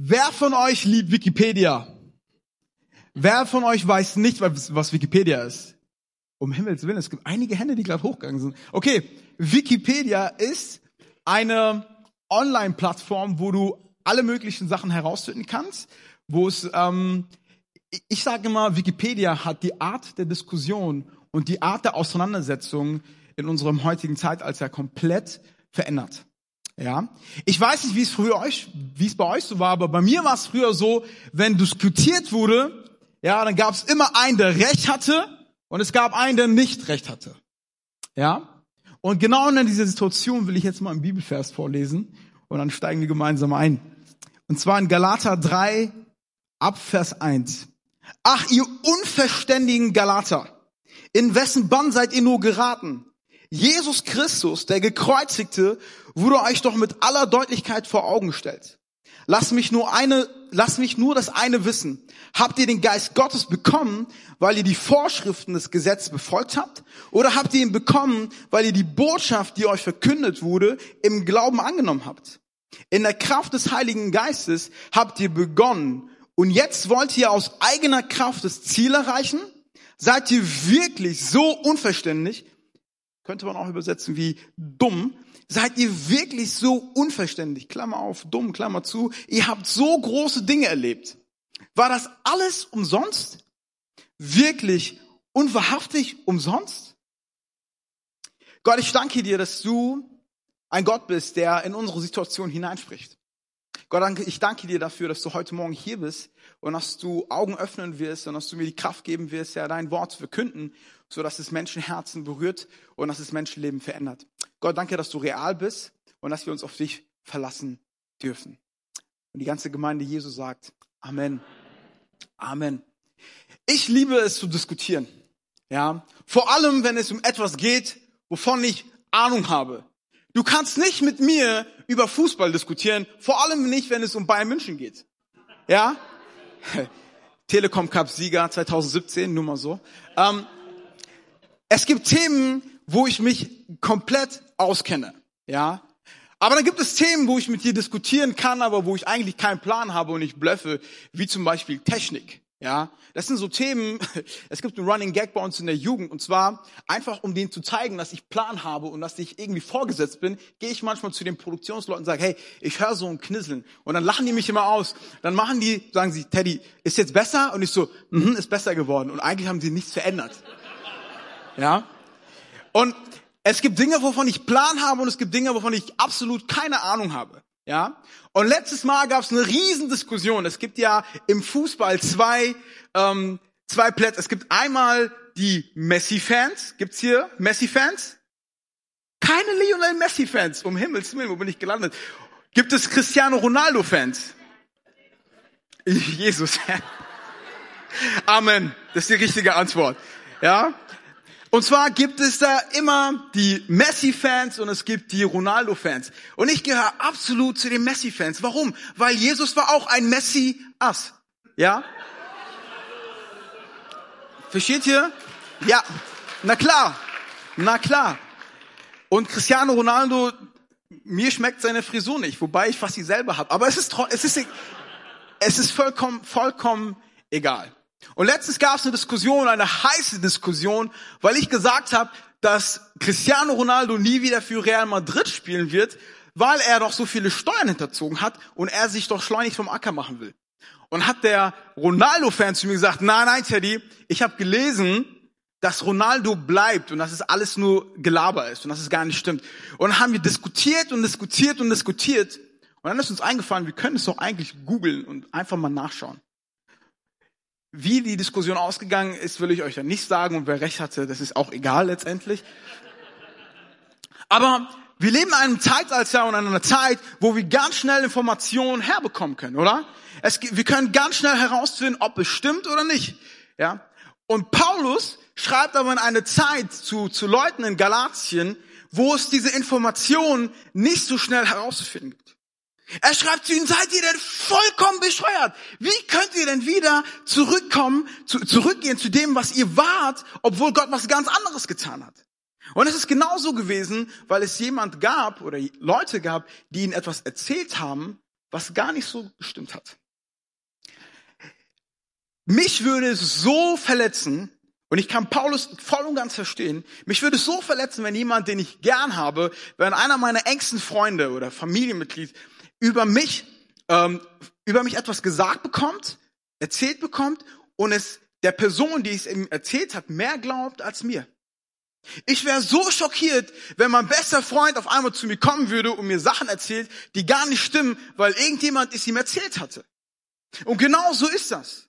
Wer von euch liebt Wikipedia? Wer von euch weiß nicht, was Wikipedia ist? Um Himmels Willen, es gibt einige Hände, die gerade hochgegangen sind. Okay, Wikipedia ist eine Online-Plattform, wo du alle möglichen Sachen herausfinden kannst, wo es, ähm, ich sage immer, Wikipedia hat die Art der Diskussion und die Art der Auseinandersetzung in unserem heutigen Zeitalter komplett verändert. Ja, ich weiß nicht, wie es früher euch, wie es bei euch so war, aber bei mir war es früher so, wenn diskutiert wurde, ja, dann gab es immer einen, der Recht hatte und es gab einen, der nicht Recht hatte. Ja, und genau in dieser Situation will ich jetzt mal einen Bibelvers vorlesen und dann steigen wir gemeinsam ein. Und zwar in Galater 3 ab Vers 1. Ach, ihr unverständigen Galater, in wessen Bann seid ihr nur geraten? Jesus Christus, der Gekreuzigte, wurde euch doch mit aller Deutlichkeit vor Augen gestellt. Lass mich nur eine, lass mich nur das eine wissen. Habt ihr den Geist Gottes bekommen, weil ihr die Vorschriften des Gesetzes befolgt habt? Oder habt ihr ihn bekommen, weil ihr die Botschaft, die euch verkündet wurde, im Glauben angenommen habt? In der Kraft des Heiligen Geistes habt ihr begonnen. Und jetzt wollt ihr aus eigener Kraft das Ziel erreichen? Seid ihr wirklich so unverständlich, könnte man auch übersetzen wie dumm. Seid ihr wirklich so unverständlich? Klammer auf, dumm, Klammer zu. Ihr habt so große Dinge erlebt. War das alles umsonst? Wirklich unwahrhaftig umsonst? Gott, ich danke dir, dass du ein Gott bist, der in unsere Situation hineinspricht. Gott, ich danke dir dafür, dass du heute Morgen hier bist und dass du Augen öffnen wirst und dass du mir die Kraft geben wirst, ja, dein Wort zu verkünden so dass es Menschenherzen berührt und dass es Menschenleben verändert. Gott, danke, dass du real bist und dass wir uns auf dich verlassen dürfen. Und die ganze Gemeinde Jesu sagt, Amen. Amen. Ich liebe es zu diskutieren. Ja. Vor allem, wenn es um etwas geht, wovon ich Ahnung habe. Du kannst nicht mit mir über Fußball diskutieren, vor allem nicht, wenn es um Bayern München geht. Ja? Telekom Cup Sieger 2017, nur mal so. Ähm, es gibt Themen, wo ich mich komplett auskenne, ja. Aber dann gibt es Themen, wo ich mit dir diskutieren kann, aber wo ich eigentlich keinen Plan habe und ich blöffe, wie zum Beispiel Technik. Ja, das sind so Themen. Es gibt einen Running Gag bei uns in der Jugend und zwar einfach, um denen zu zeigen, dass ich Plan habe und dass ich irgendwie vorgesetzt bin, gehe ich manchmal zu den Produktionsleuten und sage, hey, ich höre so ein Knisseln und dann lachen die mich immer aus. Dann machen die, sagen sie, Teddy, ist jetzt besser? Und ich so, mhm, ist besser geworden und eigentlich haben sie nichts verändert. Ja? Und es gibt Dinge, wovon ich Plan habe und es gibt Dinge, wovon ich absolut keine Ahnung habe. Ja? Und letztes Mal gab es eine Riesendiskussion. Es gibt ja im Fußball zwei, ähm, zwei Plätze. Es gibt einmal die Messi-Fans. Gibt's hier Messi-Fans? Keine Lionel Messi-Fans. Um Himmels Willen, wo bin ich gelandet? Gibt es Cristiano Ronaldo-Fans? Jesus. Amen. Das ist die richtige Antwort. Ja? Und zwar gibt es da immer die Messi-Fans und es gibt die Ronaldo-Fans. Und ich gehöre absolut zu den Messi-Fans. Warum? Weil Jesus war auch ein Messi-Ass. Ja? Versteht ihr? Ja. Na klar. Na klar. Und Cristiano Ronaldo, mir schmeckt seine Frisur nicht, wobei ich fast dieselbe habe. Aber es ist, es ist, es ist vollkommen, vollkommen egal. Und letztens gab es eine Diskussion, eine heiße Diskussion, weil ich gesagt habe, dass Cristiano Ronaldo nie wieder für Real Madrid spielen wird, weil er doch so viele Steuern hinterzogen hat und er sich doch schleunigst vom Acker machen will. Und hat der Ronaldo-Fan zu mir gesagt, nein, nein, Teddy, ich habe gelesen, dass Ronaldo bleibt und dass es alles nur Gelaber ist und dass es gar nicht stimmt. Und dann haben wir diskutiert und diskutiert und diskutiert. Und dann ist uns eingefallen, wir können es doch eigentlich googeln und einfach mal nachschauen. Wie die Diskussion ausgegangen ist, will ich euch ja nicht sagen und wer recht hatte, das ist auch egal letztendlich. Aber wir leben in einem Zeitalter und in einer Zeit, wo wir ganz schnell Informationen herbekommen können, oder? Es, wir können ganz schnell herausfinden, ob es stimmt oder nicht. Ja? Und Paulus schreibt aber in eine Zeit zu, zu Leuten in Galatien, wo es diese Informationen nicht so schnell herauszufinden gibt. Er schreibt zu ihnen, seid ihr denn vollkommen bescheuert? Wie könnt ihr denn wieder zurückkommen, zu, zurückgehen zu dem, was ihr wart, obwohl Gott was ganz anderes getan hat? Und es ist genauso gewesen, weil es jemand gab oder Leute gab, die ihnen etwas erzählt haben, was gar nicht so gestimmt hat. Mich würde es so verletzen, und ich kann Paulus voll und ganz verstehen, mich würde es so verletzen, wenn jemand, den ich gern habe, wenn einer meiner engsten Freunde oder Familienmitglied über mich, ähm, über mich etwas gesagt bekommt, erzählt bekommt und es der Person, die es ihm erzählt hat, mehr glaubt als mir. Ich wäre so schockiert, wenn mein bester Freund auf einmal zu mir kommen würde und mir Sachen erzählt, die gar nicht stimmen, weil irgendjemand es ihm erzählt hatte. Und genau so ist das.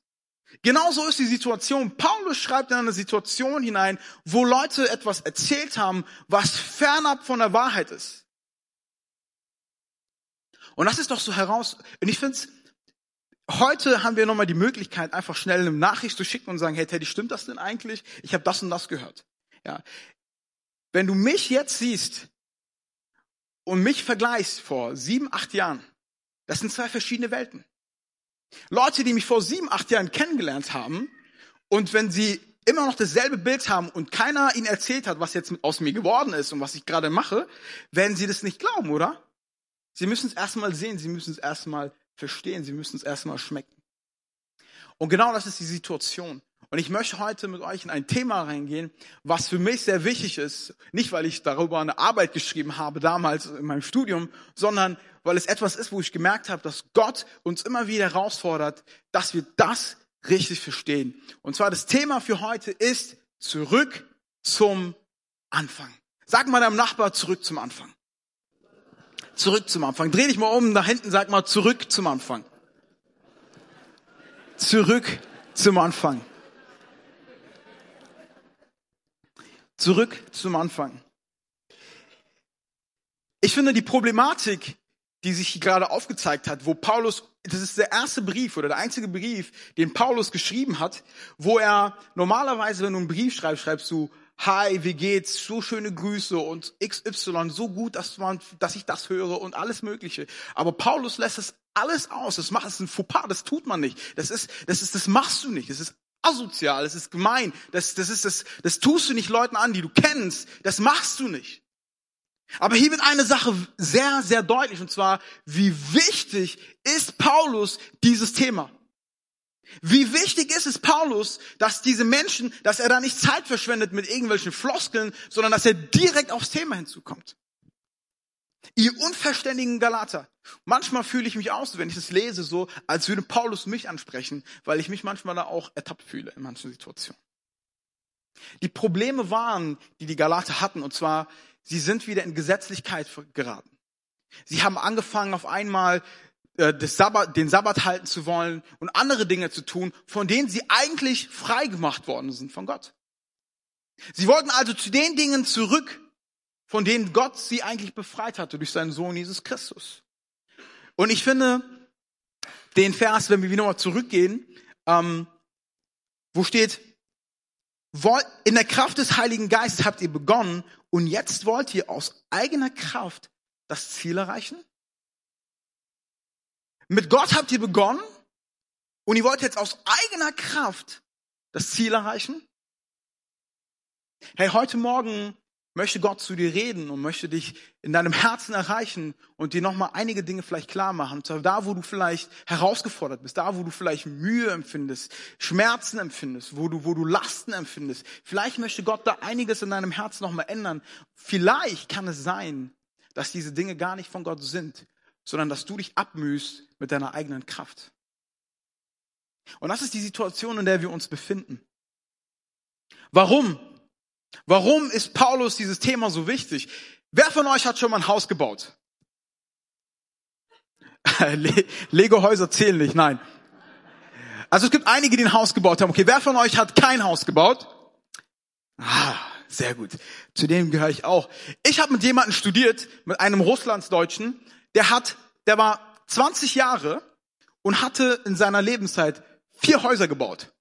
Genauso ist die Situation. Paulus schreibt in eine Situation hinein, wo Leute etwas erzählt haben, was fernab von der Wahrheit ist. Und das ist doch so heraus. Und ich finde heute haben wir nochmal die Möglichkeit, einfach schnell eine Nachricht zu schicken und sagen, hey Teddy, stimmt das denn eigentlich? Ich habe das und das gehört. Ja. Wenn du mich jetzt siehst und mich vergleichst vor sieben, acht Jahren, das sind zwei verschiedene Welten. Leute, die mich vor sieben, acht Jahren kennengelernt haben und wenn sie immer noch dasselbe Bild haben und keiner ihnen erzählt hat, was jetzt aus mir geworden ist und was ich gerade mache, werden sie das nicht glauben, oder? Sie müssen es erstmal sehen, sie müssen es erstmal verstehen, sie müssen es erstmal schmecken. Und genau das ist die Situation. Und ich möchte heute mit euch in ein Thema reingehen, was für mich sehr wichtig ist. Nicht, weil ich darüber eine Arbeit geschrieben habe damals in meinem Studium, sondern weil es etwas ist, wo ich gemerkt habe, dass Gott uns immer wieder herausfordert, dass wir das richtig verstehen. Und zwar das Thema für heute ist zurück zum Anfang. Sag mal deinem Nachbar zurück zum Anfang. Zurück zum Anfang. Dreh dich mal um, da hinten sag mal zurück zum Anfang. Zurück zum Anfang. Zurück zum Anfang. Ich finde die Problematik, die sich gerade aufgezeigt hat, wo Paulus, das ist der erste Brief oder der einzige Brief, den Paulus geschrieben hat, wo er normalerweise, wenn du einen Brief schreibst, schreibst du, hi, wie geht's, so schöne Grüße und XY, so gut, dass man, dass ich das höre und alles Mögliche. Aber Paulus lässt es alles aus. Das macht es ein Fauxpas, das tut man nicht. Das ist, das ist, das machst du nicht. Das ist asozial, das ist gemein. Das, das ist, das, das tust du nicht Leuten an, die du kennst. Das machst du nicht. Aber hier wird eine Sache sehr, sehr deutlich, und zwar, wie wichtig ist Paulus dieses Thema? Wie wichtig ist es Paulus, dass diese Menschen, dass er da nicht Zeit verschwendet mit irgendwelchen Floskeln, sondern dass er direkt aufs Thema hinzukommt? Ihr unverständigen Galater. Manchmal fühle ich mich aus, wenn ich das lese, so, als würde Paulus mich ansprechen, weil ich mich manchmal da auch ertappt fühle in manchen Situationen. Die Probleme waren, die die Galater hatten, und zwar, sie sind wieder in Gesetzlichkeit geraten. Sie haben angefangen, auf einmal Sabbat, den Sabbat halten zu wollen und andere Dinge zu tun, von denen sie eigentlich frei gemacht worden sind von Gott. Sie wollten also zu den Dingen zurück, von denen Gott sie eigentlich befreit hatte durch seinen Sohn Jesus Christus. Und ich finde den Vers, wenn wir wieder mal zurückgehen, ähm, wo steht, in der Kraft des Heiligen Geistes habt ihr begonnen und jetzt wollt ihr aus eigener Kraft das Ziel erreichen? Mit Gott habt ihr begonnen und ihr wollt jetzt aus eigener Kraft das Ziel erreichen? Hey, heute Morgen möchte Gott zu dir reden und möchte dich in deinem Herzen erreichen und dir nochmal einige Dinge vielleicht klar machen. Da, wo du vielleicht herausgefordert bist, da, wo du vielleicht Mühe empfindest, Schmerzen empfindest, wo du, wo du Lasten empfindest. Vielleicht möchte Gott da einiges in deinem Herzen nochmal ändern. Vielleicht kann es sein, dass diese Dinge gar nicht von Gott sind, sondern dass du dich abmühst mit deiner eigenen Kraft. Und das ist die Situation, in der wir uns befinden. Warum? Warum ist Paulus dieses Thema so wichtig? Wer von euch hat schon mal ein Haus gebaut? Lego-Häuser zählen nicht, nein. Also es gibt einige, die ein Haus gebaut haben. Okay, wer von euch hat kein Haus gebaut? Ah, sehr gut. Zu dem gehöre ich auch. Ich habe mit jemandem studiert, mit einem Russlandsdeutschen, der hat, der war 20 Jahre und hatte in seiner Lebenszeit vier Häuser gebaut.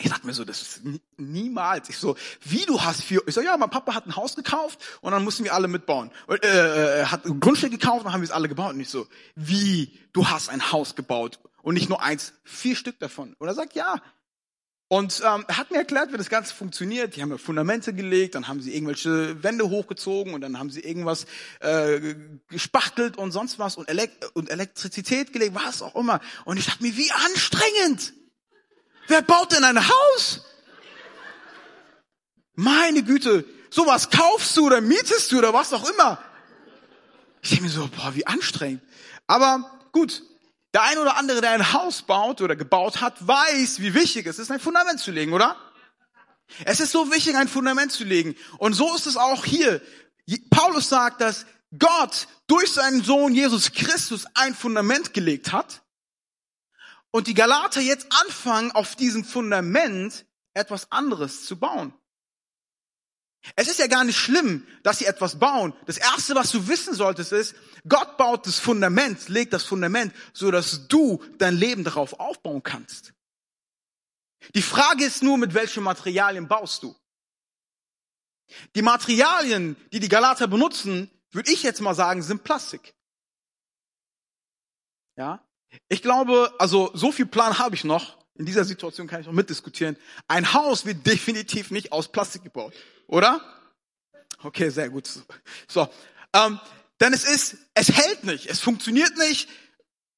Ich sag mir so, das ist niemals. Ich so, wie du hast vier? Ich so, ja, mein Papa hat ein Haus gekauft und dann mussten wir alle mitbauen. Und, äh, äh, hat ein Grundstück gekauft und dann haben wir es alle gebaut. Und ich so, wie? Du hast ein Haus gebaut und nicht nur eins, vier Stück davon. Und er sagt, ja. Und ähm, hat mir erklärt, wie das Ganze funktioniert. Die haben ja Fundamente gelegt, dann haben sie irgendwelche Wände hochgezogen und dann haben sie irgendwas äh, gespachtelt und sonst was und, Elekt und Elektrizität gelegt, was auch immer. Und ich dachte mir, wie anstrengend! Wer baut denn ein Haus? Meine Güte, sowas kaufst du oder mietest du oder was auch immer. Ich denke mir so, boah, wie anstrengend. Aber gut, der ein oder andere, der ein Haus baut oder gebaut hat, weiß, wie wichtig es ist, ein Fundament zu legen, oder? Es ist so wichtig, ein Fundament zu legen. Und so ist es auch hier. Paulus sagt, dass Gott durch seinen Sohn Jesus Christus ein Fundament gelegt hat und die Galater jetzt anfangen, auf diesem Fundament etwas anderes zu bauen. Es ist ja gar nicht schlimm, dass sie etwas bauen. Das erste, was du wissen solltest, ist, Gott baut das Fundament, legt das Fundament, so dass du dein Leben darauf aufbauen kannst. Die Frage ist nur, mit welchen Materialien baust du? Die Materialien, die die Galater benutzen, würde ich jetzt mal sagen, sind Plastik. Ja? Ich glaube, also so viel Plan habe ich noch. In dieser Situation kann ich noch mitdiskutieren. Ein Haus wird definitiv nicht aus Plastik gebaut, oder? Okay, sehr gut. So, ähm, denn es ist, es hält nicht, es funktioniert nicht,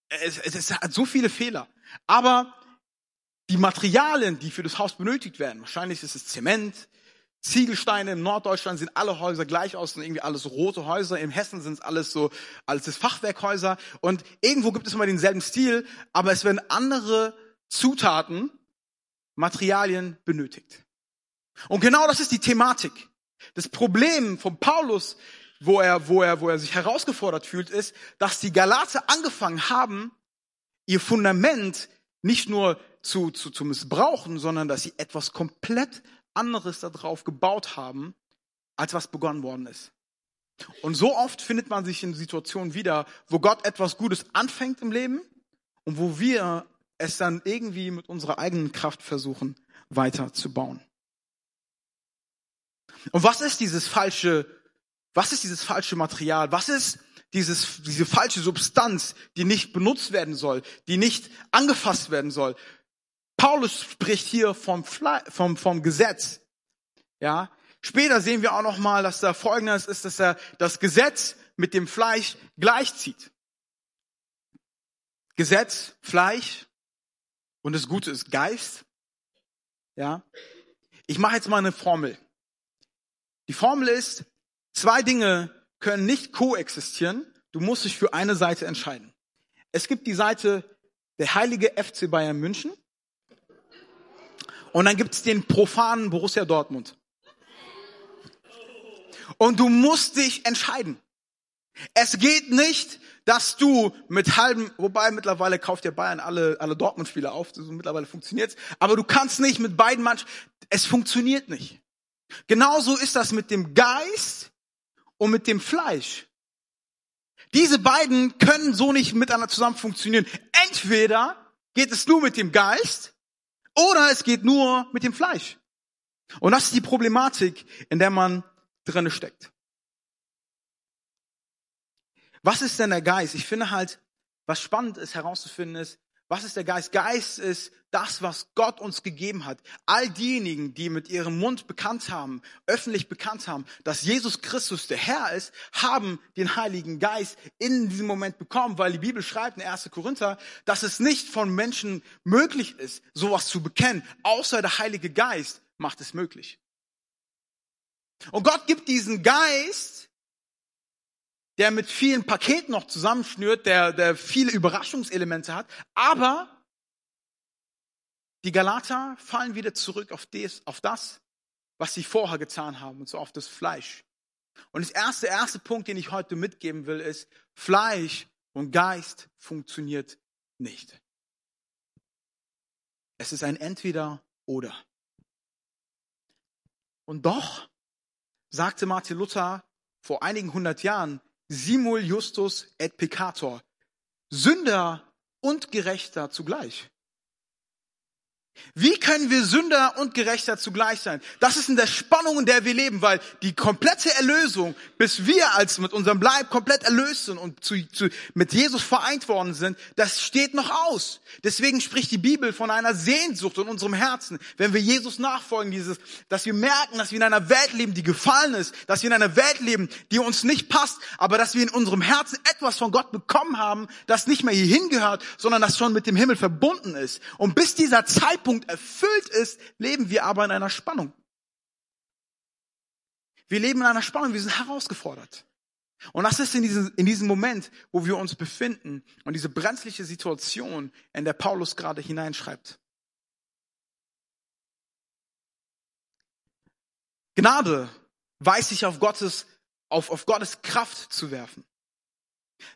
es, es, es hat so viele Fehler. Aber die Materialien, die für das Haus benötigt werden, wahrscheinlich ist es Zement, Ziegelsteine in Norddeutschland sehen alle Häuser gleich aus, sind irgendwie alles rote Häuser. Im Hessen sind es alles so, alles ist Fachwerkhäuser. Und irgendwo gibt es immer denselben Stil, aber es werden andere Zutaten, Materialien benötigt. Und genau das ist die Thematik. Das Problem von Paulus, wo er, wo er, wo er sich herausgefordert fühlt, ist, dass die Galater angefangen haben, ihr Fundament nicht nur zu, zu, zu missbrauchen, sondern dass sie etwas komplett anderes darauf gebaut haben, als was begonnen worden ist. Und so oft findet man sich in Situationen wieder, wo Gott etwas Gutes anfängt im Leben und wo wir es dann irgendwie mit unserer eigenen Kraft versuchen weiterzubauen. Und was ist dieses falsche, was ist dieses falsche Material? Was ist dieses, diese falsche Substanz, die nicht benutzt werden soll, die nicht angefasst werden soll? Paulus spricht hier vom, vom, vom Gesetz. Ja. Später sehen wir auch noch mal, dass da Folgendes ist, dass er das Gesetz mit dem Fleisch gleichzieht. Gesetz, Fleisch und das Gute ist Geist. Ja. Ich mache jetzt mal eine Formel. Die Formel ist, zwei Dinge können nicht koexistieren. Du musst dich für eine Seite entscheiden. Es gibt die Seite der heilige FC Bayern München und dann gibt es den profanen Borussia Dortmund. Und du musst dich entscheiden. Es geht nicht, dass du mit halben, wobei mittlerweile kauft ja Bayern alle, alle Dortmund-Spieler auf, so mittlerweile funktioniert's, aber du kannst nicht mit beiden Mannschaften, es funktioniert nicht. Genauso ist das mit dem Geist und mit dem Fleisch. Diese beiden können so nicht miteinander zusammen funktionieren. Entweder geht es nur mit dem Geist oder es geht nur mit dem Fleisch. Und das ist die Problematik, in der man drinne steckt. Was ist denn der Geist? Ich finde halt, was spannend ist herauszufinden ist, was ist der Geist? Geist ist das, was Gott uns gegeben hat. All diejenigen, die mit ihrem Mund bekannt haben, öffentlich bekannt haben, dass Jesus Christus der Herr ist, haben den Heiligen Geist in diesem Moment bekommen, weil die Bibel schreibt in 1. Korinther, dass es nicht von Menschen möglich ist, sowas zu bekennen, außer der Heilige Geist macht es möglich. Und Gott gibt diesen Geist der mit vielen Paketen noch zusammenschnürt, der, der viele Überraschungselemente hat. Aber die Galater fallen wieder zurück auf das, auf das, was sie vorher getan haben, und so auf das Fleisch. Und das erste, erste Punkt, den ich heute mitgeben will, ist, Fleisch und Geist funktioniert nicht. Es ist ein Entweder oder. Und doch sagte Martin Luther vor einigen hundert Jahren, simul justus et peccator. Sünder und Gerechter zugleich. Wie können wir Sünder und Gerechter zugleich sein? Das ist in der Spannung, in der wir leben, weil die komplette Erlösung, bis wir als mit unserem Leib komplett erlöst sind und zu, zu, mit Jesus vereint worden sind, das steht noch aus. Deswegen spricht die Bibel von einer Sehnsucht in unserem Herzen, wenn wir Jesus nachfolgen, dieses, dass wir merken, dass wir in einer Welt leben, die gefallen ist, dass wir in einer Welt leben, die uns nicht passt, aber dass wir in unserem Herzen etwas von Gott bekommen haben, das nicht mehr hierhin gehört, sondern das schon mit dem Himmel verbunden ist. Und bis dieser Zeitpunkt Zeitpunkt erfüllt ist, leben wir aber in einer Spannung. Wir leben in einer Spannung, wir sind herausgefordert. Und das ist in diesem, in diesem Moment, wo wir uns befinden und diese brenzliche Situation, in der Paulus gerade hineinschreibt. Gnade weiß sich auf Gottes, auf, auf Gottes Kraft zu werfen.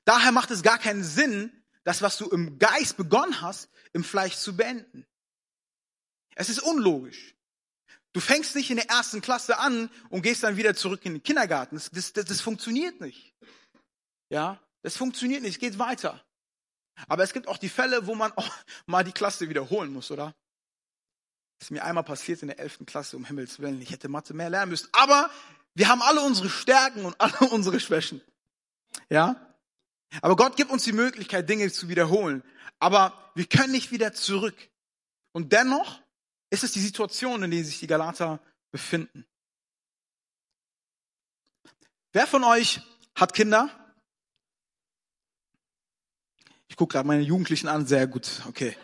Daher macht es gar keinen Sinn, das, was du im Geist begonnen hast, im Fleisch zu beenden. Es ist unlogisch. Du fängst nicht in der ersten Klasse an und gehst dann wieder zurück in den Kindergarten. Das, das, das, das funktioniert nicht. Ja, das funktioniert nicht. Es geht weiter. Aber es gibt auch die Fälle, wo man auch mal die Klasse wiederholen muss, oder? Das ist mir einmal passiert in der elften Klasse, um Himmels Willen. Ich hätte Mathe mehr lernen müssen. Aber wir haben alle unsere Stärken und alle unsere Schwächen. Ja? Aber Gott gibt uns die Möglichkeit, Dinge zu wiederholen. Aber wir können nicht wieder zurück. Und dennoch ist es die Situation, in der sich die Galater befinden. Wer von euch hat Kinder? Ich gucke gerade meine Jugendlichen an, sehr gut, okay.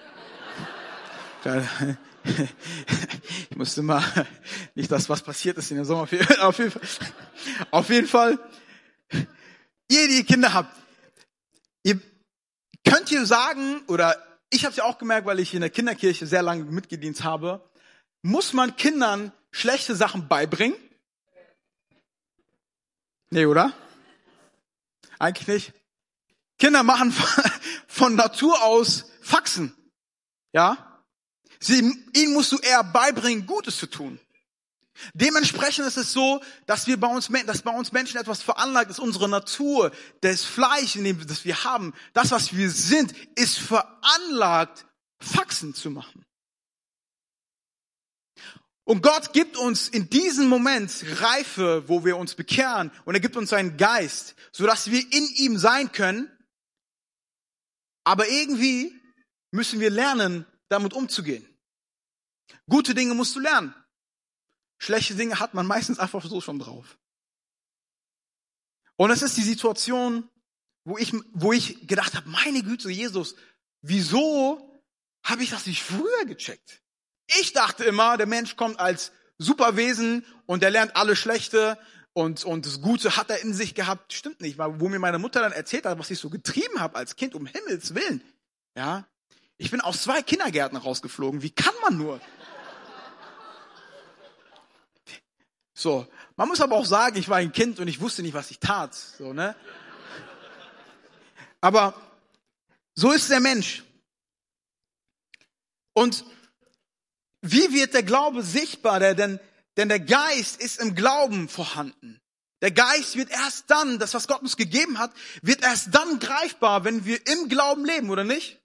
Ich musste mal, nicht das, was passiert ist in der Sommerferien, auf jeden Fall, auf jeden Fall, ihr, die Kinder habt, ihr könnt ihr sagen, oder ich habe es ja auch gemerkt, weil ich in der Kinderkirche sehr lange mitgedient habe, muss man Kindern schlechte Sachen beibringen? Nee, oder? Eigentlich nicht. Kinder machen von Natur aus Faxen. Ja? Sie, ihnen musst du eher beibringen, Gutes zu tun. Dementsprechend ist es so, dass wir bei uns, dass bei uns Menschen etwas veranlagt ist, unsere Natur, das Fleisch, in dem, das wir haben, das, was wir sind, ist veranlagt, Faxen zu machen. Und Gott gibt uns in diesem Moment Reife, wo wir uns bekehren, und er gibt uns seinen Geist, so dass wir in ihm sein können. Aber irgendwie müssen wir lernen, damit umzugehen. Gute Dinge musst du lernen. Schlechte Dinge hat man meistens einfach so schon drauf. Und es ist die Situation, wo ich, wo ich gedacht habe, meine Güte, Jesus, wieso habe ich das nicht früher gecheckt? Ich dachte immer, der Mensch kommt als Superwesen und der lernt alle Schlechte und, und das Gute hat er in sich gehabt. Stimmt nicht, weil wo mir meine Mutter dann erzählt hat, was ich so getrieben habe als Kind, um Himmels Willen. Ja, ich bin aus zwei Kindergärten rausgeflogen. Wie kann man nur? So, man muss aber auch sagen, ich war ein Kind und ich wusste nicht, was ich tat. So, ne? Aber so ist der Mensch. Und wie wird der Glaube sichtbar? Denn, denn der Geist ist im Glauben vorhanden. Der Geist wird erst dann, das was Gott uns gegeben hat, wird erst dann greifbar, wenn wir im Glauben leben, oder nicht?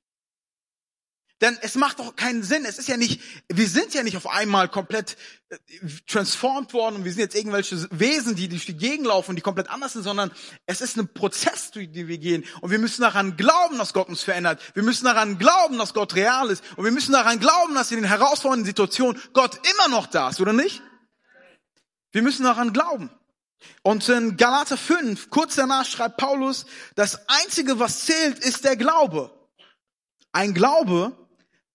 Denn es macht doch keinen Sinn. Es ist ja nicht, wir sind ja nicht auf einmal komplett äh, transformed worden und wir sind jetzt irgendwelche Wesen, die durch die Gegend laufen die komplett anders sind, sondern es ist ein Prozess, durch den wir gehen. Und wir müssen daran glauben, dass Gott uns verändert. Wir müssen daran glauben, dass Gott real ist. Und wir müssen daran glauben, dass in den herausfordernden Situationen Gott immer noch da ist, oder nicht? Wir müssen daran glauben. Und in Galater 5, kurz danach schreibt Paulus, das Einzige, was zählt, ist der Glaube. Ein Glaube,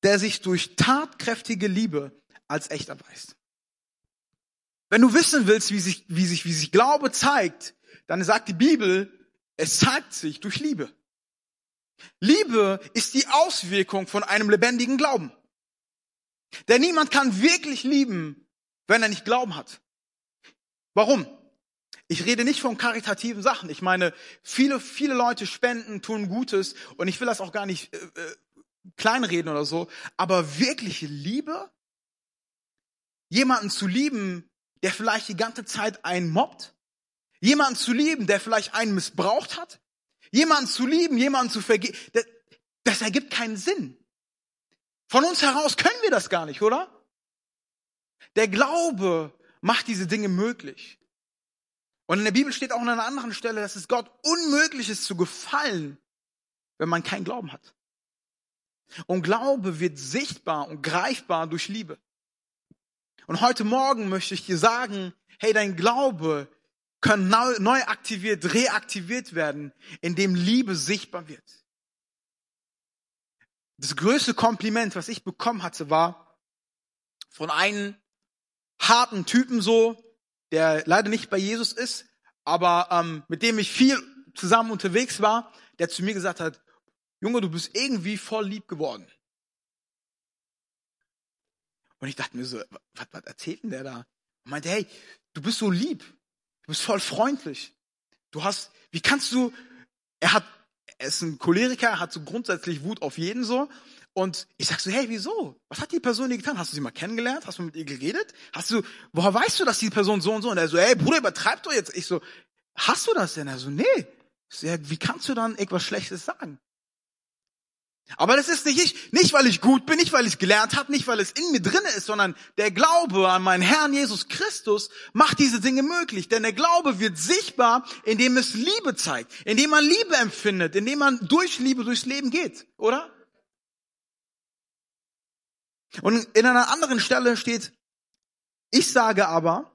der sich durch tatkräftige Liebe als echt erweist. Wenn du wissen willst, wie sich, wie sich, wie sich Glaube zeigt, dann sagt die Bibel, es zeigt sich durch Liebe. Liebe ist die Auswirkung von einem lebendigen Glauben. Denn niemand kann wirklich lieben, wenn er nicht Glauben hat. Warum? Ich rede nicht von karitativen Sachen. Ich meine, viele, viele Leute spenden, tun Gutes und ich will das auch gar nicht äh, äh kleinreden oder so, aber wirkliche Liebe, jemanden zu lieben, der vielleicht die ganze Zeit einen mobbt, jemanden zu lieben, der vielleicht einen missbraucht hat, jemanden zu lieben, jemanden zu vergeben, das, das ergibt keinen Sinn. Von uns heraus können wir das gar nicht, oder? Der Glaube macht diese Dinge möglich. Und in der Bibel steht auch an einer anderen Stelle, dass es Gott unmöglich ist zu gefallen, wenn man keinen Glauben hat. Und Glaube wird sichtbar und greifbar durch Liebe. Und heute Morgen möchte ich dir sagen, hey, dein Glaube kann neu aktiviert, reaktiviert werden, indem Liebe sichtbar wird. Das größte Kompliment, was ich bekommen hatte, war von einem harten Typen so, der leider nicht bei Jesus ist, aber ähm, mit dem ich viel zusammen unterwegs war, der zu mir gesagt hat, Junge, du bist irgendwie voll lieb geworden. Und ich dachte mir so, was, was erzählt denn der da? Und meinte, hey, du bist so lieb, du bist voll freundlich. Du hast, wie kannst du, er hat, er ist ein Choleriker, er hat so grundsätzlich Wut auf jeden so. Und ich sag so, hey, wieso? Was hat die Person dir getan? Hast du sie mal kennengelernt? Hast du mit ihr geredet? Hast du, woher weißt du, dass die Person so und so? Und er so, hey, Bruder, übertreib doch jetzt. Ich so, hast du das denn? Er so, nee. So, ja, wie kannst du dann etwas Schlechtes sagen? Aber das ist nicht ich, nicht weil ich gut bin, nicht weil ich gelernt habe, nicht weil es in mir drinne ist, sondern der Glaube an meinen Herrn Jesus Christus macht diese Dinge möglich. Denn der Glaube wird sichtbar, indem es Liebe zeigt, indem man Liebe empfindet, indem man durch Liebe durchs Leben geht, oder? Und in einer anderen Stelle steht, ich sage aber,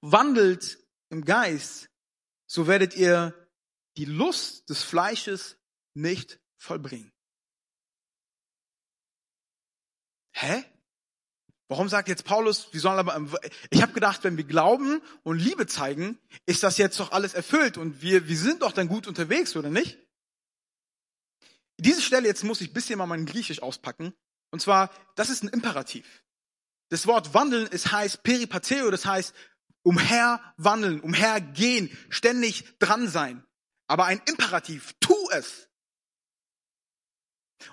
wandelt im Geist, so werdet ihr die Lust des Fleisches nicht vollbringen. Hä? Warum sagt jetzt Paulus, wir sollen aber, ich habe gedacht, wenn wir glauben und Liebe zeigen, ist das jetzt doch alles erfüllt und wir, wir sind doch dann gut unterwegs, oder nicht? Diese Stelle, jetzt muss ich ein bisschen mal mein Griechisch auspacken. Und zwar, das ist ein Imperativ. Das Wort wandeln, es heißt peripateo, das heißt umherwandeln, umhergehen, ständig dran sein. Aber ein Imperativ, tu es.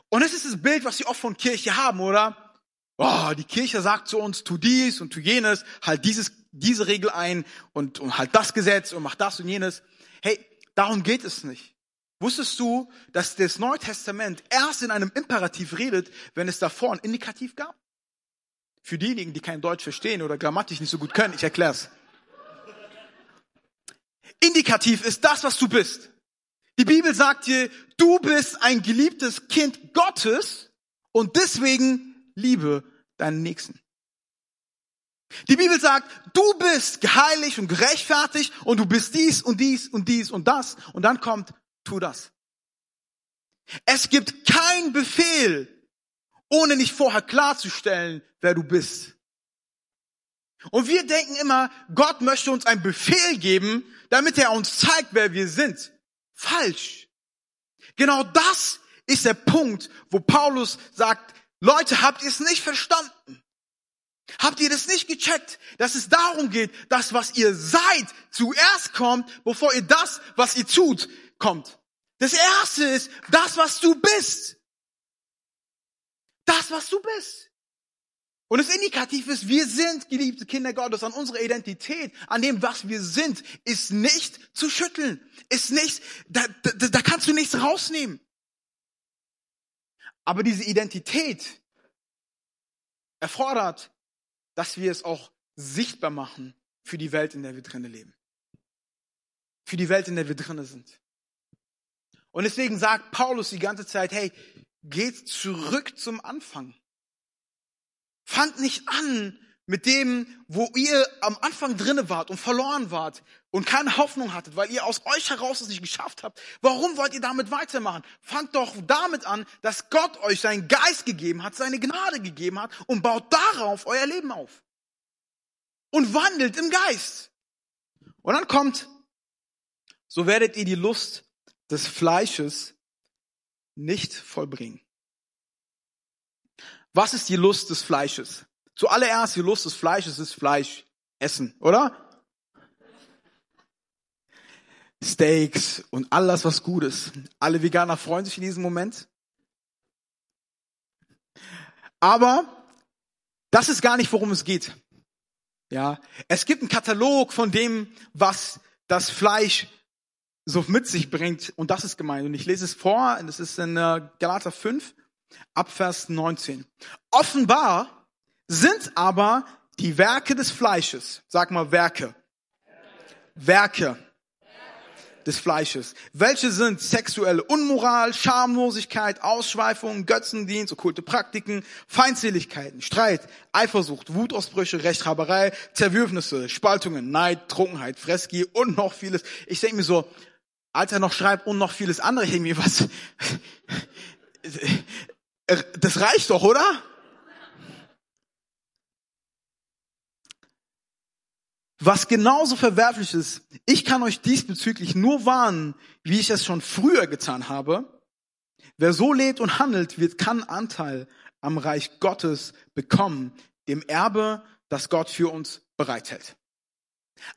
Und es ist das Bild, was wir oft von Kirche haben, oder? Oh, die Kirche sagt zu uns, tu dies und tu jenes, halt dieses, diese Regel ein und, und halt das Gesetz und mach das und jenes. Hey, darum geht es nicht. Wusstest du, dass das Neue Testament erst in einem Imperativ redet, wenn es davor ein Indikativ gab? Für diejenigen, die kein Deutsch verstehen oder grammatisch nicht so gut können, ich erklär's. Indikativ ist das, was du bist. Die Bibel sagt dir, du bist ein geliebtes Kind Gottes und deswegen liebe deinen Nächsten. Die Bibel sagt, du bist geheiligt und gerechtfertigt und du bist dies und dies und dies und das und dann kommt, tu das. Es gibt kein Befehl, ohne nicht vorher klarzustellen, wer du bist. Und wir denken immer, Gott möchte uns einen Befehl geben, damit er uns zeigt, wer wir sind. Falsch. Genau das ist der Punkt, wo Paulus sagt, Leute, habt ihr es nicht verstanden? Habt ihr das nicht gecheckt, dass es darum geht, dass was ihr seid zuerst kommt, bevor ihr das, was ihr tut, kommt? Das erste ist das, was du bist. Das, was du bist. Und das Indikativ ist, wir sind geliebte Kinder Gottes. An unserer Identität, an dem, was wir sind, ist nicht zu schütteln. Ist nicht, da, da, da kannst du nichts rausnehmen. Aber diese Identität erfordert, dass wir es auch sichtbar machen für die Welt, in der wir drinnen leben. Für die Welt, in der wir drinnen sind. Und deswegen sagt Paulus die ganze Zeit, hey, geht zurück zum Anfang. Fangt nicht an mit dem, wo ihr am Anfang drinne wart und verloren wart und keine Hoffnung hattet, weil ihr aus euch heraus es nicht geschafft habt. Warum wollt ihr damit weitermachen? Fangt doch damit an, dass Gott euch seinen Geist gegeben hat, seine Gnade gegeben hat und baut darauf euer Leben auf. Und wandelt im Geist. Und dann kommt, so werdet ihr die Lust des Fleisches nicht vollbringen. Was ist die Lust des Fleisches? Zuallererst die Lust des Fleisches ist Fleisch essen, oder? Steaks und alles, was gut ist. Alle Veganer freuen sich in diesem Moment. Aber das ist gar nicht, worum es geht. Ja, es gibt einen Katalog von dem, was das Fleisch so mit sich bringt. Und das ist gemeint. Und ich lese es vor, das ist in äh, Galater 5. ab Vers 19. Offenbar sind aber die Werke des Fleisches, sag mal Werke, Werke des Fleisches. Welche sind sexuelle Unmoral, Schamlosigkeit, Ausschweifungen, Götzendienst, okkulte Praktiken, Feindseligkeiten, Streit, Eifersucht, Wutausbrüche, Rechthaberei, Zerwürfnisse, Spaltungen, Neid, Trunkenheit, Freski und noch vieles. Ich denke mir so, als er noch schreibt und noch vieles andere, ich mir was, das reicht doch, oder? was genauso verwerflich ist. Ich kann euch diesbezüglich nur warnen, wie ich es schon früher getan habe. Wer so lebt und handelt, wird keinen Anteil am Reich Gottes bekommen, dem Erbe, das Gott für uns bereithält.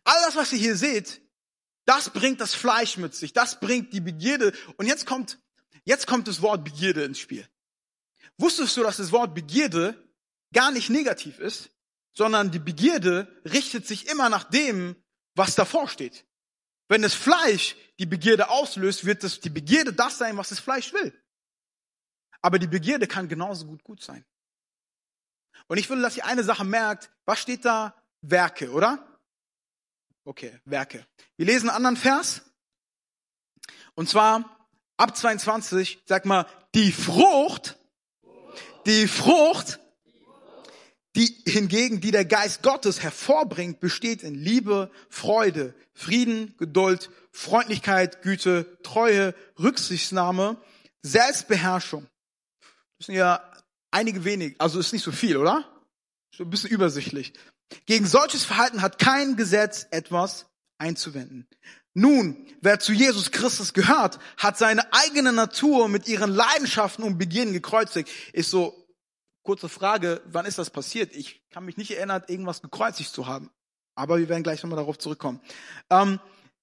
All das, was ihr hier seht, das bringt das Fleisch mit sich, das bringt die Begierde. Und jetzt kommt, jetzt kommt das Wort Begierde ins Spiel. Wusstest du, dass das Wort Begierde gar nicht negativ ist? sondern die Begierde richtet sich immer nach dem, was davor steht. Wenn das Fleisch die Begierde auslöst, wird das, die Begierde das sein, was das Fleisch will. Aber die Begierde kann genauso gut gut sein. Und ich will, dass ihr eine Sache merkt. Was steht da? Werke, oder? Okay, Werke. Wir lesen einen anderen Vers. Und zwar ab 22, sag mal, die Frucht, die Frucht die hingegen, die der Geist Gottes hervorbringt, besteht in Liebe, Freude, Frieden, Geduld, Freundlichkeit, Güte, Treue, Rücksichtsnahme, Selbstbeherrschung. Das sind ja einige wenig, also ist nicht so viel, oder? So ein bisschen übersichtlich. Gegen solches Verhalten hat kein Gesetz etwas einzuwenden. Nun, wer zu Jesus Christus gehört, hat seine eigene Natur mit ihren Leidenschaften und Begierden gekreuzigt. Ist so Kurze Frage, wann ist das passiert? Ich kann mich nicht erinnern, irgendwas gekreuzigt zu haben. Aber wir werden gleich nochmal darauf zurückkommen. Ähm,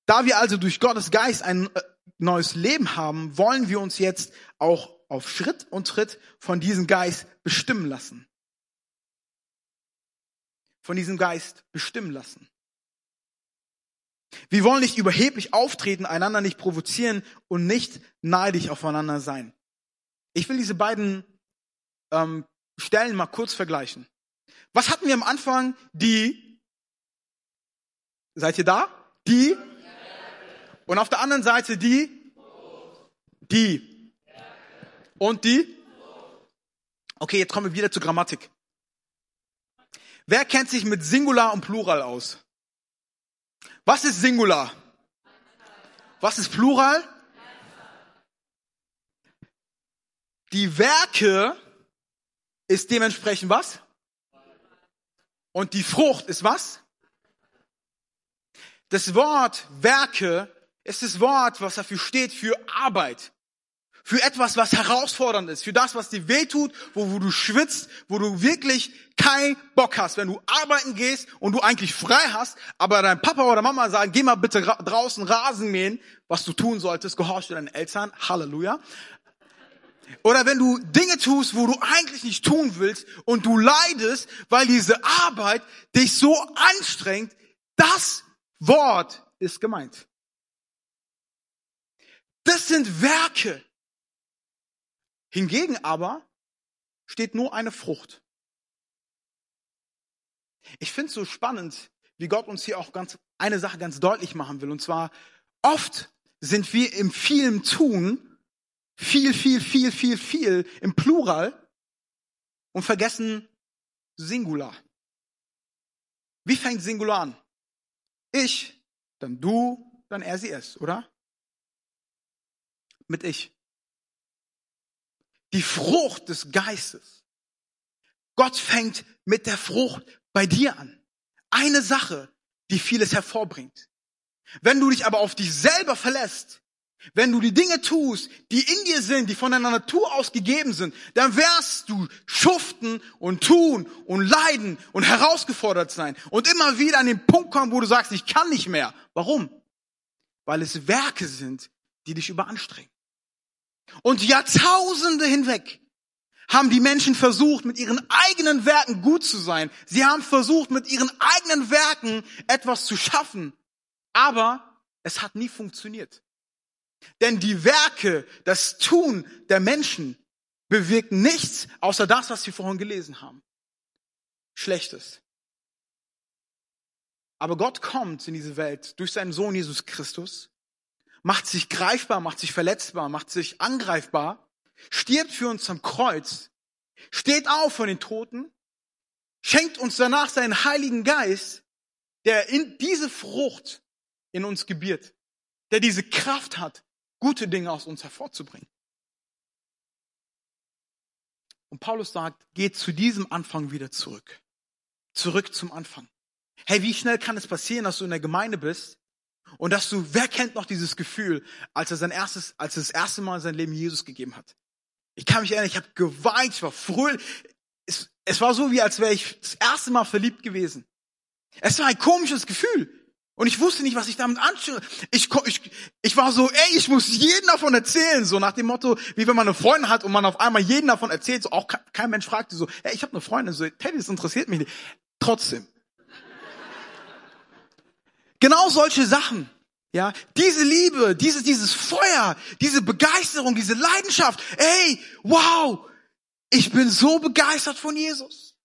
da wir also durch Gottes Geist ein äh, neues Leben haben, wollen wir uns jetzt auch auf Schritt und Tritt von diesem Geist bestimmen lassen. Von diesem Geist bestimmen lassen. Wir wollen nicht überheblich auftreten, einander nicht provozieren und nicht neidisch aufeinander sein. Ich will diese beiden ähm, Stellen mal kurz vergleichen. Was hatten wir am Anfang? Die, seid ihr da? Die. Und auf der anderen Seite die. Die. Und die. Okay, jetzt kommen wir wieder zur Grammatik. Wer kennt sich mit Singular und Plural aus? Was ist Singular? Was ist Plural? Die Werke ist dementsprechend was? Und die Frucht ist was? Das Wort Werke ist das Wort, was dafür steht für Arbeit. Für etwas, was herausfordernd ist. Für das, was dir wehtut, wo, wo du schwitzt, wo du wirklich keinen Bock hast. Wenn du arbeiten gehst und du eigentlich frei hast, aber dein Papa oder Mama sagen, geh mal bitte draußen Rasen mähen, was du tun solltest, gehorchst du deinen Eltern. Halleluja. Oder wenn du Dinge tust, wo du eigentlich nicht tun willst und du leidest, weil diese Arbeit dich so anstrengt, das Wort ist gemeint. Das sind Werke. Hingegen aber steht nur eine Frucht. Ich finde es so spannend, wie Gott uns hier auch ganz eine Sache ganz deutlich machen will. Und zwar, oft sind wir im vielen Tun viel, viel, viel, viel, viel im Plural und vergessen Singular. Wie fängt Singular an? Ich, dann du, dann er, sie, es, oder? Mit ich. Die Frucht des Geistes. Gott fängt mit der Frucht bei dir an. Eine Sache, die vieles hervorbringt. Wenn du dich aber auf dich selber verlässt, wenn du die Dinge tust, die in dir sind, die von deiner Natur aus gegeben sind, dann wirst du schuften und tun und leiden und herausgefordert sein und immer wieder an den Punkt kommen, wo du sagst, ich kann nicht mehr. Warum? Weil es Werke sind, die dich überanstrengen. Und Jahrtausende hinweg haben die Menschen versucht, mit ihren eigenen Werken gut zu sein. Sie haben versucht, mit ihren eigenen Werken etwas zu schaffen. Aber es hat nie funktioniert. Denn die Werke, das Tun der Menschen bewirkt nichts, außer das, was wir vorhin gelesen haben. Schlechtes. Aber Gott kommt in diese Welt durch seinen Sohn Jesus Christus, macht sich greifbar, macht sich verletzbar, macht sich angreifbar, stirbt für uns am Kreuz, steht auf von den Toten, schenkt uns danach seinen Heiligen Geist, der in diese Frucht in uns gebiert, der diese Kraft hat, gute Dinge aus uns hervorzubringen. Und Paulus sagt, geht zu diesem Anfang wieder zurück. Zurück zum Anfang. Hey, wie schnell kann es passieren, dass du in der Gemeinde bist und dass du, wer kennt noch dieses Gefühl, als er sein erstes, als er das erste Mal sein Leben Jesus gegeben hat? Ich kann mich erinnern, ich habe geweint, ich war fröhlich. Es, es war so, wie als wäre ich das erste Mal verliebt gewesen. Es war ein komisches Gefühl. Und ich wusste nicht, was ich damit anschaue. Ich, ich, ich war so, ey, ich muss jeden davon erzählen. So nach dem Motto, wie wenn man eine Freundin hat und man auf einmal jeden davon erzählt. So auch kein Mensch fragte so, ey, ich habe eine Freundin. So, Teddy, das interessiert mich nicht. Trotzdem. Genau solche Sachen. Ja, diese Liebe, dieses, dieses Feuer, diese Begeisterung, diese Leidenschaft. Ey, wow, ich bin so begeistert von Jesus.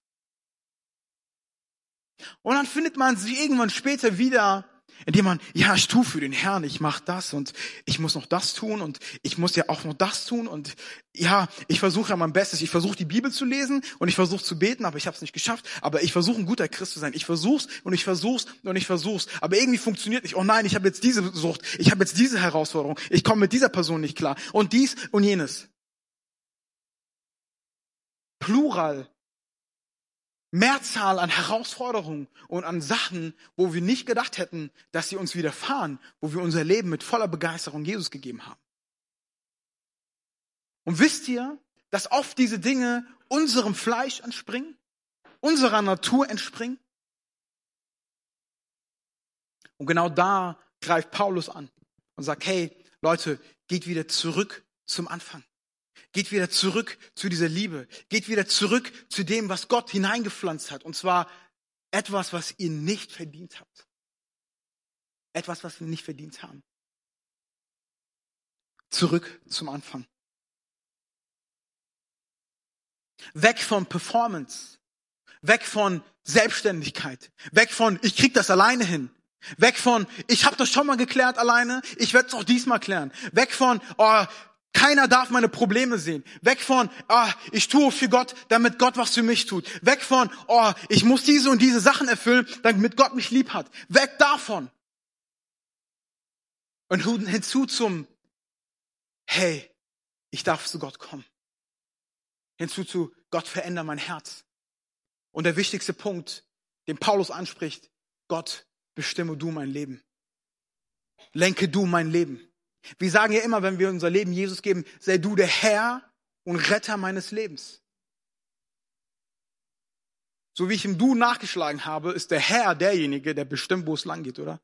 Und dann findet man sie irgendwann später wieder indem man, ja, ich tue für den Herrn, ich mache das und ich muss noch das tun und ich muss ja auch noch das tun und ja, ich versuche ja mein Bestes, ich versuche die Bibel zu lesen und ich versuche zu beten, aber ich habe es nicht geschafft, aber ich versuche ein guter Christ zu sein. Ich versuch's und ich versuch's und ich versuch's, aber irgendwie funktioniert nicht. Oh nein, ich habe jetzt diese Sucht, ich habe jetzt diese Herausforderung, ich komme mit dieser Person nicht klar. Und dies und jenes. Plural Mehrzahl an Herausforderungen und an Sachen, wo wir nicht gedacht hätten, dass sie uns widerfahren, wo wir unser Leben mit voller Begeisterung Jesus gegeben haben. Und wisst ihr, dass oft diese Dinge unserem Fleisch entspringen, unserer Natur entspringen? Und genau da greift Paulus an und sagt, hey Leute, geht wieder zurück zum Anfang. Geht wieder zurück zu dieser Liebe. Geht wieder zurück zu dem, was Gott hineingepflanzt hat. Und zwar etwas, was ihr nicht verdient habt. Etwas, was wir nicht verdient haben. Zurück zum Anfang. Weg von Performance. Weg von Selbstständigkeit. Weg von, ich krieg das alleine hin. Weg von, ich habe das schon mal geklärt alleine, ich werde es auch diesmal klären. Weg von, oh, keiner darf meine Probleme sehen. Weg von, ah, ich tue für Gott, damit Gott was für mich tut. Weg von, oh, ich muss diese und diese Sachen erfüllen, damit Gott mich lieb hat. Weg davon. Und hinzu zum, hey, ich darf zu Gott kommen. Hinzu zu, Gott veränder mein Herz. Und der wichtigste Punkt, den Paulus anspricht, Gott, bestimme du mein Leben. Lenke du mein Leben. Wir sagen ja immer, wenn wir unser Leben Jesus geben, sei du der Herr und Retter meines Lebens. So wie ich im Du nachgeschlagen habe, ist der Herr derjenige, der bestimmt, wo es lang geht, oder?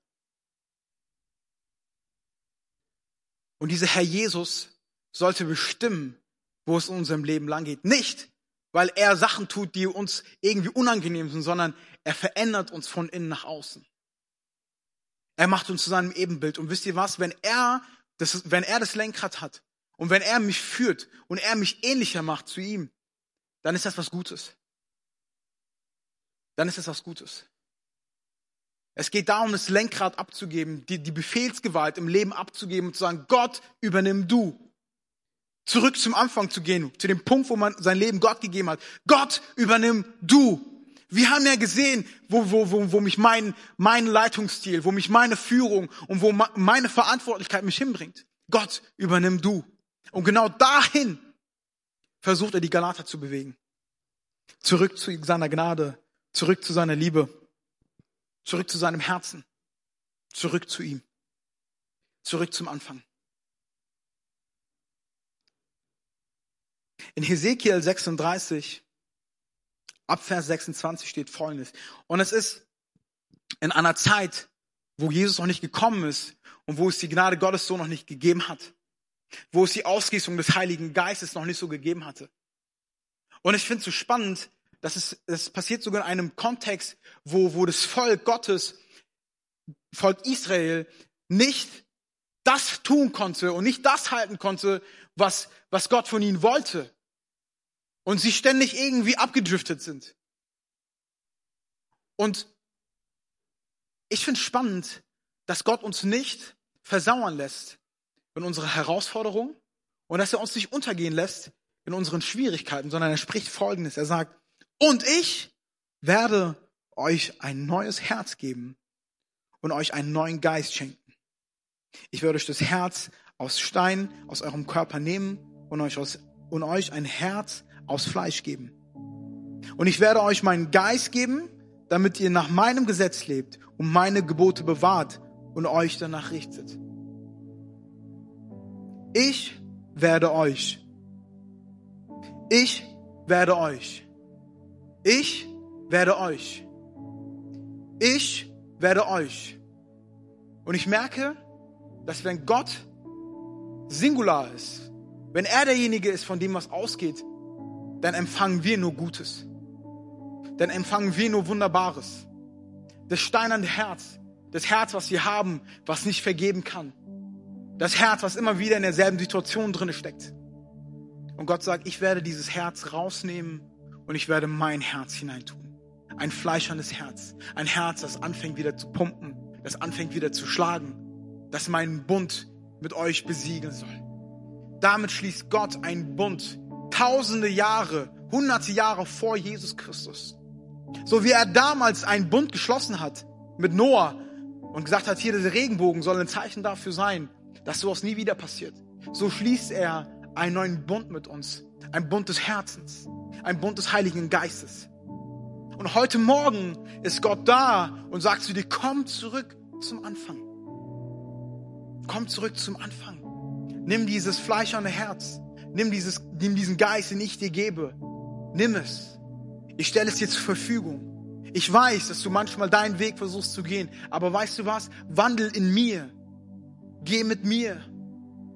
Und dieser Herr Jesus sollte bestimmen, wo es in unserem Leben lang geht. Nicht, weil er Sachen tut, die uns irgendwie unangenehm sind, sondern er verändert uns von innen nach außen. Er macht uns zu seinem Ebenbild. Und wisst ihr was? Wenn er das, wenn er das Lenkrad hat und wenn er mich führt und er mich ähnlicher macht zu ihm, dann ist das was Gutes. Dann ist das was Gutes. Es geht darum, das Lenkrad abzugeben, die, die Befehlsgewalt im Leben abzugeben und zu sagen, Gott, übernimm du. Zurück zum Anfang zu gehen, zu dem Punkt, wo man sein Leben Gott gegeben hat. Gott, übernimm du. Wir haben ja gesehen, wo, wo, wo, wo mich mein, mein Leitungsstil, wo mich meine Führung und wo meine Verantwortlichkeit mich hinbringt. Gott, übernimm du. Und genau dahin versucht er die Galater zu bewegen. Zurück zu seiner Gnade, zurück zu seiner Liebe, zurück zu seinem Herzen, zurück zu ihm, zurück zum Anfang. In Hesekiel 36 ab Vers 26 steht Folgendes. Und es ist in einer Zeit, wo Jesus noch nicht gekommen ist und wo es die Gnade Gottes so noch nicht gegeben hat. Wo es die Ausgießung des Heiligen Geistes noch nicht so gegeben hatte. Und ich finde es so spannend, dass es, es passiert sogar in einem Kontext, wo, wo das Volk Gottes, Volk Israel, nicht das tun konnte und nicht das halten konnte, was, was Gott von ihnen wollte. Und sie ständig irgendwie abgedriftet sind. Und ich finde spannend, dass Gott uns nicht versauern lässt in unserer Herausforderung und dass er uns nicht untergehen lässt in unseren Schwierigkeiten, sondern er spricht Folgendes. Er sagt, und ich werde euch ein neues Herz geben und euch einen neuen Geist schenken. Ich werde euch das Herz aus Stein aus eurem Körper nehmen und euch, aus, und euch ein Herz aus Fleisch geben. Und ich werde euch meinen Geist geben, damit ihr nach meinem Gesetz lebt und meine Gebote bewahrt und euch danach richtet. Ich werde euch. Ich werde euch. Ich werde euch. Ich werde euch. Und ich merke, dass wenn Gott singular ist, wenn er derjenige ist, von dem was ausgeht, dann empfangen wir nur Gutes. Dann empfangen wir nur Wunderbares. Das steinernde Herz, das Herz, was wir haben, was nicht vergeben kann. Das Herz, was immer wieder in derselben Situation drinne steckt. Und Gott sagt, ich werde dieses Herz rausnehmen und ich werde mein Herz hineintun. Ein fleischernes Herz. Ein Herz, das anfängt wieder zu pumpen, das anfängt wieder zu schlagen, das meinen Bund mit euch besiegeln soll. Damit schließt Gott einen Bund tausende Jahre, hunderte Jahre vor Jesus Christus. So wie er damals einen Bund geschlossen hat mit Noah und gesagt hat, hier dieser Regenbogen soll ein Zeichen dafür sein, dass sowas nie wieder passiert. So schließt er einen neuen Bund mit uns. Ein Bund des Herzens. Ein Bund des Heiligen Geistes. Und heute Morgen ist Gott da und sagt zu dir, komm zurück zum Anfang. Komm zurück zum Anfang. Nimm dieses fleischerne Herz. Nimm, dieses, nimm diesen Geist, den ich dir gebe. Nimm es. Ich stelle es dir zur Verfügung. Ich weiß, dass du manchmal deinen Weg versuchst zu gehen. Aber weißt du was? Wandel in mir. Geh mit mir.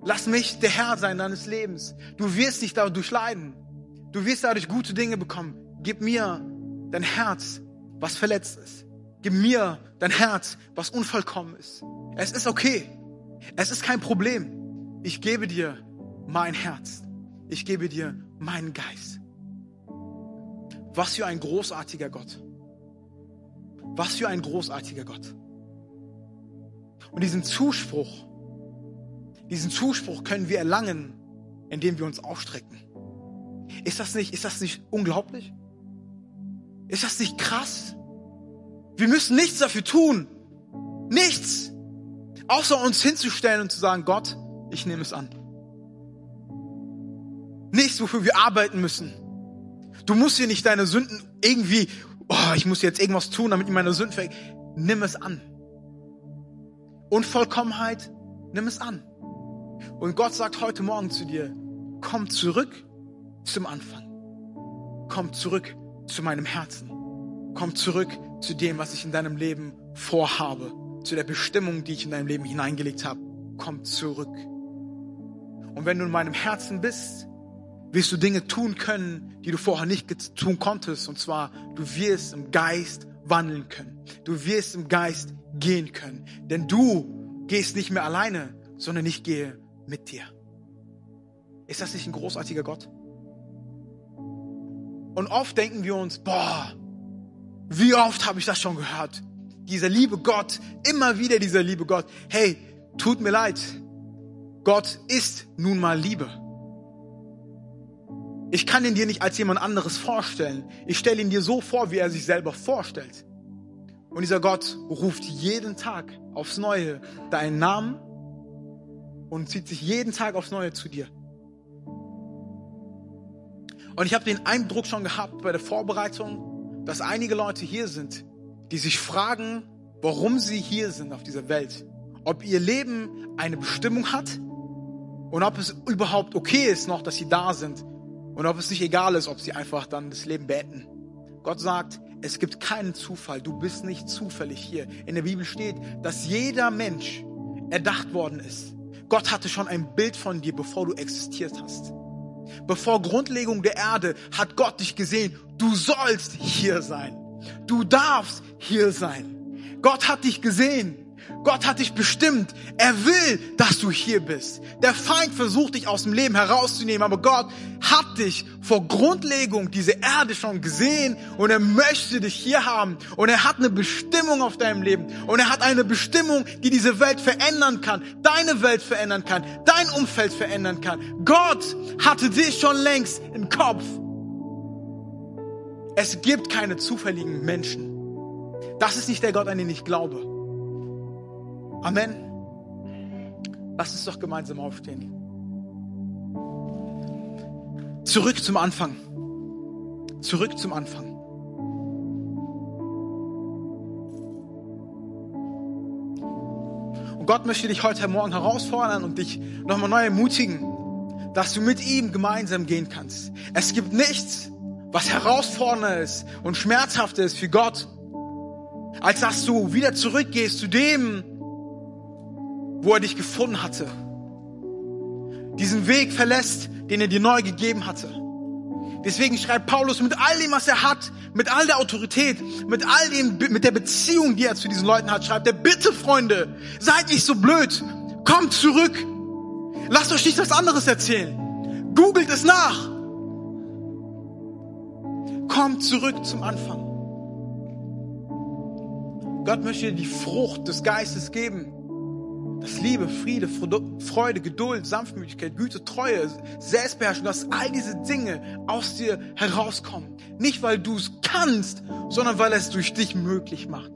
Lass mich der Herr sein deines Lebens. Du wirst nicht dadurch leiden. Du wirst dadurch gute Dinge bekommen. Gib mir dein Herz, was verletzt ist. Gib mir dein Herz, was unvollkommen ist. Es ist okay. Es ist kein Problem. Ich gebe dir mein Herz. Ich gebe dir meinen Geist. Was für ein großartiger Gott. Was für ein großartiger Gott. Und diesen Zuspruch, diesen Zuspruch können wir erlangen, indem wir uns ausstrecken. Ist das nicht, ist das nicht unglaublich? Ist das nicht krass? Wir müssen nichts dafür tun. Nichts. Außer uns hinzustellen und zu sagen, Gott, ich nehme es an. Nichts, wofür wir arbeiten müssen. Du musst hier nicht deine Sünden irgendwie, oh, ich muss jetzt irgendwas tun, damit ich meine Sünden ver... Nimm es an. Unvollkommenheit, nimm es an. Und Gott sagt heute Morgen zu dir, komm zurück zum Anfang. Komm zurück zu meinem Herzen. Komm zurück zu dem, was ich in deinem Leben vorhabe, zu der Bestimmung, die ich in deinem Leben hineingelegt habe. Komm zurück. Und wenn du in meinem Herzen bist, wirst du Dinge tun können, die du vorher nicht tun konntest. Und zwar, du wirst im Geist wandeln können. Du wirst im Geist gehen können. Denn du gehst nicht mehr alleine, sondern ich gehe mit dir. Ist das nicht ein großartiger Gott? Und oft denken wir uns, boah, wie oft habe ich das schon gehört? Dieser liebe Gott, immer wieder dieser liebe Gott. Hey, tut mir leid. Gott ist nun mal Liebe. Ich kann ihn dir nicht als jemand anderes vorstellen. Ich stelle ihn dir so vor, wie er sich selber vorstellt. Und dieser Gott ruft jeden Tag aufs Neue deinen Namen und zieht sich jeden Tag aufs Neue zu dir. Und ich habe den Eindruck schon gehabt bei der Vorbereitung, dass einige Leute hier sind, die sich fragen, warum sie hier sind auf dieser Welt. Ob ihr Leben eine Bestimmung hat und ob es überhaupt okay ist noch, dass sie da sind und ob es nicht egal ist, ob sie einfach dann das Leben beenden. Gott sagt, es gibt keinen Zufall. Du bist nicht zufällig hier. In der Bibel steht, dass jeder Mensch erdacht worden ist. Gott hatte schon ein Bild von dir, bevor du existiert hast. Bevor Grundlegung der Erde hat Gott dich gesehen. Du sollst hier sein. Du darfst hier sein. Gott hat dich gesehen Gott hat dich bestimmt. Er will, dass du hier bist. Der Feind versucht dich aus dem Leben herauszunehmen, aber Gott hat dich vor Grundlegung dieser Erde schon gesehen und er möchte dich hier haben und er hat eine Bestimmung auf deinem Leben und er hat eine Bestimmung, die diese Welt verändern kann, deine Welt verändern kann, dein Umfeld verändern kann. Gott hatte dich schon längst im Kopf. Es gibt keine zufälligen Menschen. Das ist nicht der Gott, an den ich glaube. Amen. Lass uns doch gemeinsam aufstehen. Zurück zum Anfang. Zurück zum Anfang. Und Gott möchte dich heute Morgen herausfordern und dich nochmal neu ermutigen, dass du mit ihm gemeinsam gehen kannst. Es gibt nichts, was herausfordernder ist und schmerzhafter ist für Gott, als dass du wieder zurückgehst zu dem, wo er dich gefunden hatte. Diesen Weg verlässt, den er dir neu gegeben hatte. Deswegen schreibt Paulus mit all dem, was er hat, mit all der Autorität, mit all dem, mit der Beziehung, die er zu diesen Leuten hat, schreibt er, bitte Freunde, seid nicht so blöd, kommt zurück. Lasst euch nicht was anderes erzählen. Googelt es nach. Kommt zurück zum Anfang. Gott möchte dir die Frucht des Geistes geben. Das Liebe, Friede, Freude, Geduld, Sanftmütigkeit, Güte, Treue, Selbstbeherrschung, dass all diese Dinge aus dir herauskommen. Nicht, weil du es kannst, sondern weil er es durch dich möglich macht.